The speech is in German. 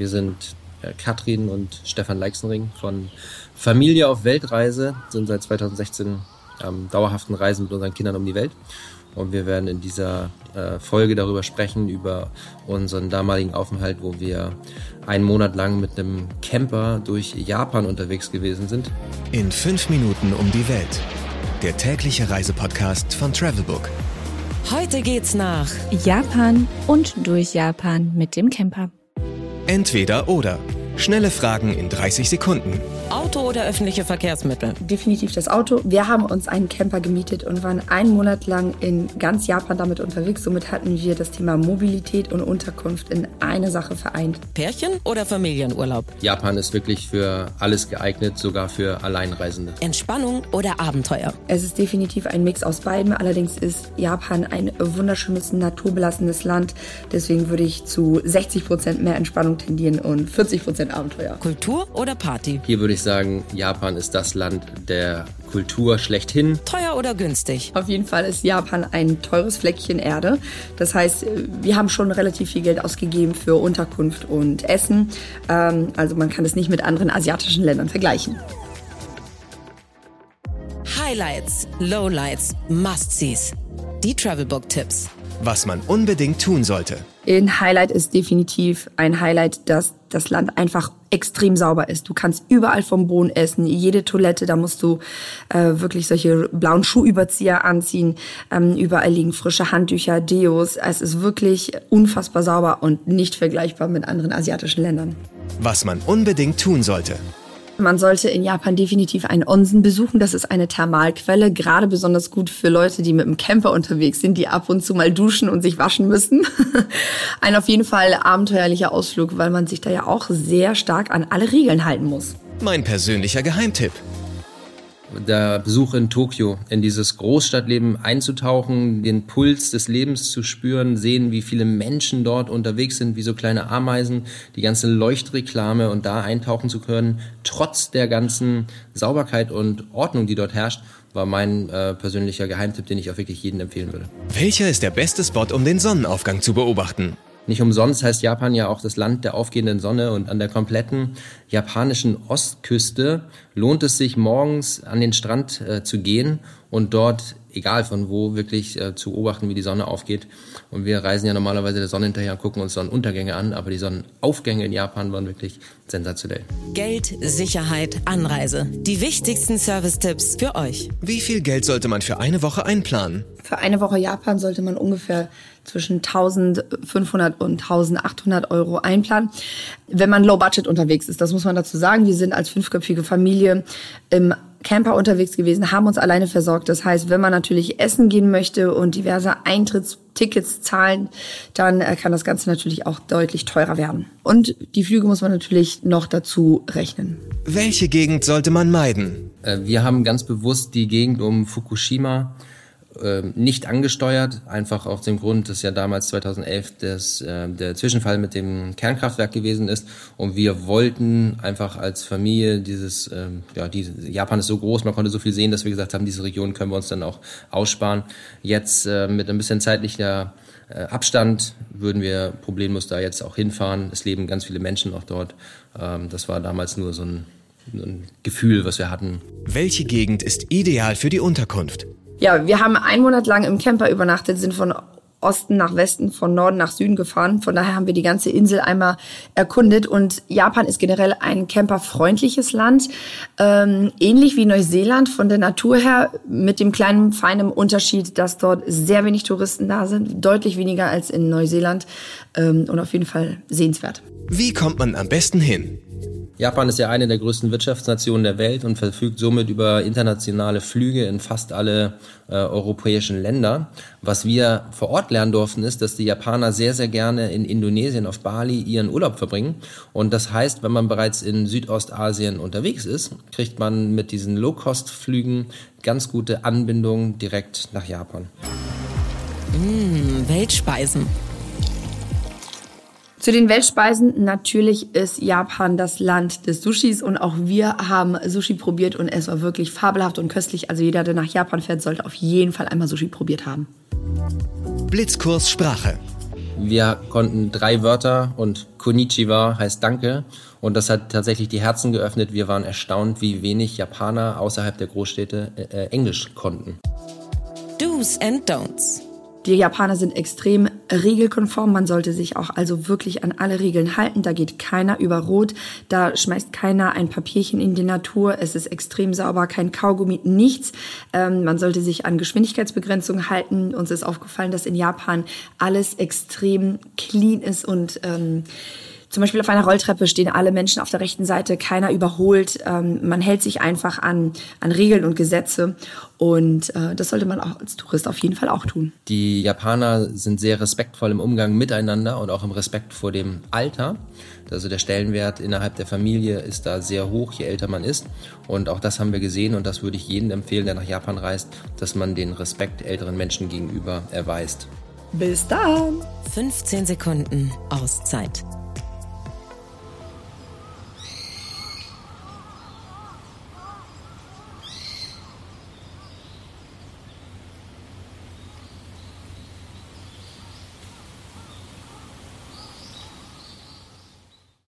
Wir sind äh, Katrin und Stefan Leixenring von Familie auf Weltreise, sind seit 2016 am dauerhaften Reisen mit unseren Kindern um die Welt. Und wir werden in dieser äh, Folge darüber sprechen, über unseren damaligen Aufenthalt, wo wir einen Monat lang mit einem Camper durch Japan unterwegs gewesen sind. In fünf Minuten um die Welt. Der tägliche Reisepodcast von Travelbook. Heute geht's nach Japan und durch Japan mit dem Camper. Entweder oder. Schnelle Fragen in 30 Sekunden. Auto oder öffentliche Verkehrsmittel? Definitiv das Auto. Wir haben uns einen Camper gemietet und waren einen Monat lang in ganz Japan damit unterwegs. Somit hatten wir das Thema Mobilität und Unterkunft in eine Sache vereint. Pärchen oder Familienurlaub? Japan ist wirklich für alles geeignet, sogar für Alleinreisende. Entspannung oder Abenteuer? Es ist definitiv ein Mix aus beiden. Allerdings ist Japan ein wunderschönes, naturbelassenes Land. Deswegen würde ich zu 60 Prozent mehr Entspannung tendieren und 40 Prozent Abenteuer. Kultur oder Party? Hier würde ich sagen, Japan ist das Land der Kultur schlechthin. Teuer oder günstig? Auf jeden Fall ist Japan ein teures Fleckchen Erde. Das heißt, wir haben schon relativ viel Geld ausgegeben für Unterkunft und Essen. Ähm, also man kann es nicht mit anderen asiatischen Ländern vergleichen. Highlights, Lowlights, Must-Sees. Die Travelbook-Tipps. Was man unbedingt tun sollte. Ein Highlight ist definitiv ein Highlight, dass das Land einfach extrem sauber ist. Du kannst überall vom Boden essen, jede Toilette, da musst du äh, wirklich solche blauen Schuhüberzieher anziehen. Ähm, überall liegen frische Handtücher, Deos. Es ist wirklich unfassbar sauber und nicht vergleichbar mit anderen asiatischen Ländern. Was man unbedingt tun sollte. Man sollte in Japan definitiv einen Onsen besuchen. Das ist eine Thermalquelle, gerade besonders gut für Leute, die mit dem Camper unterwegs sind, die ab und zu mal duschen und sich waschen müssen. Ein auf jeden Fall abenteuerlicher Ausflug, weil man sich da ja auch sehr stark an alle Regeln halten muss. Mein persönlicher Geheimtipp der Besuch in Tokio, in dieses Großstadtleben einzutauchen, den Puls des Lebens zu spüren, sehen, wie viele Menschen dort unterwegs sind, wie so kleine Ameisen, die ganze Leuchtreklame und da eintauchen zu können, trotz der ganzen Sauberkeit und Ordnung, die dort herrscht, war mein äh, persönlicher Geheimtipp, den ich auch wirklich jedem empfehlen würde. Welcher ist der beste Spot, um den Sonnenaufgang zu beobachten? Nicht umsonst heißt Japan ja auch das Land der aufgehenden Sonne und an der kompletten japanischen Ostküste lohnt es sich morgens an den Strand äh, zu gehen und dort, egal von wo, wirklich äh, zu beobachten, wie die Sonne aufgeht. Und wir reisen ja normalerweise der Sonne hinterher und gucken uns Sonnenuntergänge an, aber die Sonnenaufgänge in Japan waren wirklich sensationell. Geld, Sicherheit, Anreise. Die wichtigsten Service-Tipps für euch. Wie viel Geld sollte man für eine Woche einplanen? Für eine Woche Japan sollte man ungefähr zwischen 1500 und 1800 Euro einplanen, wenn man low budget unterwegs ist. Das muss man dazu sagen. Wir sind als fünfköpfige Familie im Camper unterwegs gewesen, haben uns alleine versorgt. Das heißt, wenn man natürlich essen gehen möchte und diverse Eintrittstickets zahlen, dann äh, kann das Ganze natürlich auch deutlich teurer werden. Und die Flüge muss man natürlich noch dazu rechnen. Welche Gegend sollte man meiden? Äh, wir haben ganz bewusst die Gegend um Fukushima ähm, nicht angesteuert, einfach aus dem Grund, dass ja damals 2011 das, äh, der Zwischenfall mit dem Kernkraftwerk gewesen ist und wir wollten einfach als Familie dieses, äh, ja, diese, Japan ist so groß, man konnte so viel sehen, dass wir gesagt haben, diese Region können wir uns dann auch aussparen. Jetzt äh, mit ein bisschen zeitlicher äh, Abstand würden wir problemlos da jetzt auch hinfahren. Es leben ganz viele Menschen auch dort. Ähm, das war damals nur so ein, ein Gefühl, was wir hatten. Welche Gegend ist ideal für die Unterkunft? Ja, wir haben einen Monat lang im Camper übernachtet, sind von Osten nach Westen, von Norden nach Süden gefahren. Von daher haben wir die ganze Insel einmal erkundet. Und Japan ist generell ein camperfreundliches Land, ähm, ähnlich wie Neuseeland von der Natur her, mit dem kleinen feinen Unterschied, dass dort sehr wenig Touristen da sind, deutlich weniger als in Neuseeland ähm, und auf jeden Fall sehenswert. Wie kommt man am besten hin? Japan ist ja eine der größten Wirtschaftsnationen der Welt und verfügt somit über internationale Flüge in fast alle äh, europäischen Länder. Was wir vor Ort lernen durften, ist, dass die Japaner sehr, sehr gerne in Indonesien auf Bali ihren Urlaub verbringen. Und das heißt, wenn man bereits in Südostasien unterwegs ist, kriegt man mit diesen Low-Cost-Flügen ganz gute Anbindungen direkt nach Japan. Mmh, Weltspeisen. Zu den Weltspeisen, natürlich ist Japan das Land des Sushis und auch wir haben Sushi probiert und es war wirklich fabelhaft und köstlich. Also jeder, der nach Japan fährt, sollte auf jeden Fall einmal Sushi probiert haben. Blitzkurs Sprache. Wir konnten drei Wörter und Konnichiwa heißt Danke. Und das hat tatsächlich die Herzen geöffnet. Wir waren erstaunt, wie wenig Japaner außerhalb der Großstädte äh, äh Englisch konnten. Do's and Don'ts. Die Japaner sind extrem regelkonform. Man sollte sich auch also wirklich an alle Regeln halten. Da geht keiner über Rot. Da schmeißt keiner ein Papierchen in die Natur. Es ist extrem sauber, kein Kaugummi, nichts. Ähm, man sollte sich an Geschwindigkeitsbegrenzungen halten. Uns ist aufgefallen, dass in Japan alles extrem clean ist und ähm, zum Beispiel auf einer Rolltreppe stehen alle Menschen auf der rechten Seite, keiner überholt. Ähm, man hält sich einfach an, an Regeln und Gesetze. Und äh, das sollte man auch als Tourist auf jeden Fall auch tun. Die Japaner sind sehr respektvoll im Umgang miteinander und auch im Respekt vor dem Alter. Also der Stellenwert innerhalb der Familie ist da sehr hoch, je älter man ist. Und auch das haben wir gesehen und das würde ich jedem empfehlen, der nach Japan reist, dass man den Respekt älteren Menschen gegenüber erweist. Bis dann! 15 Sekunden Auszeit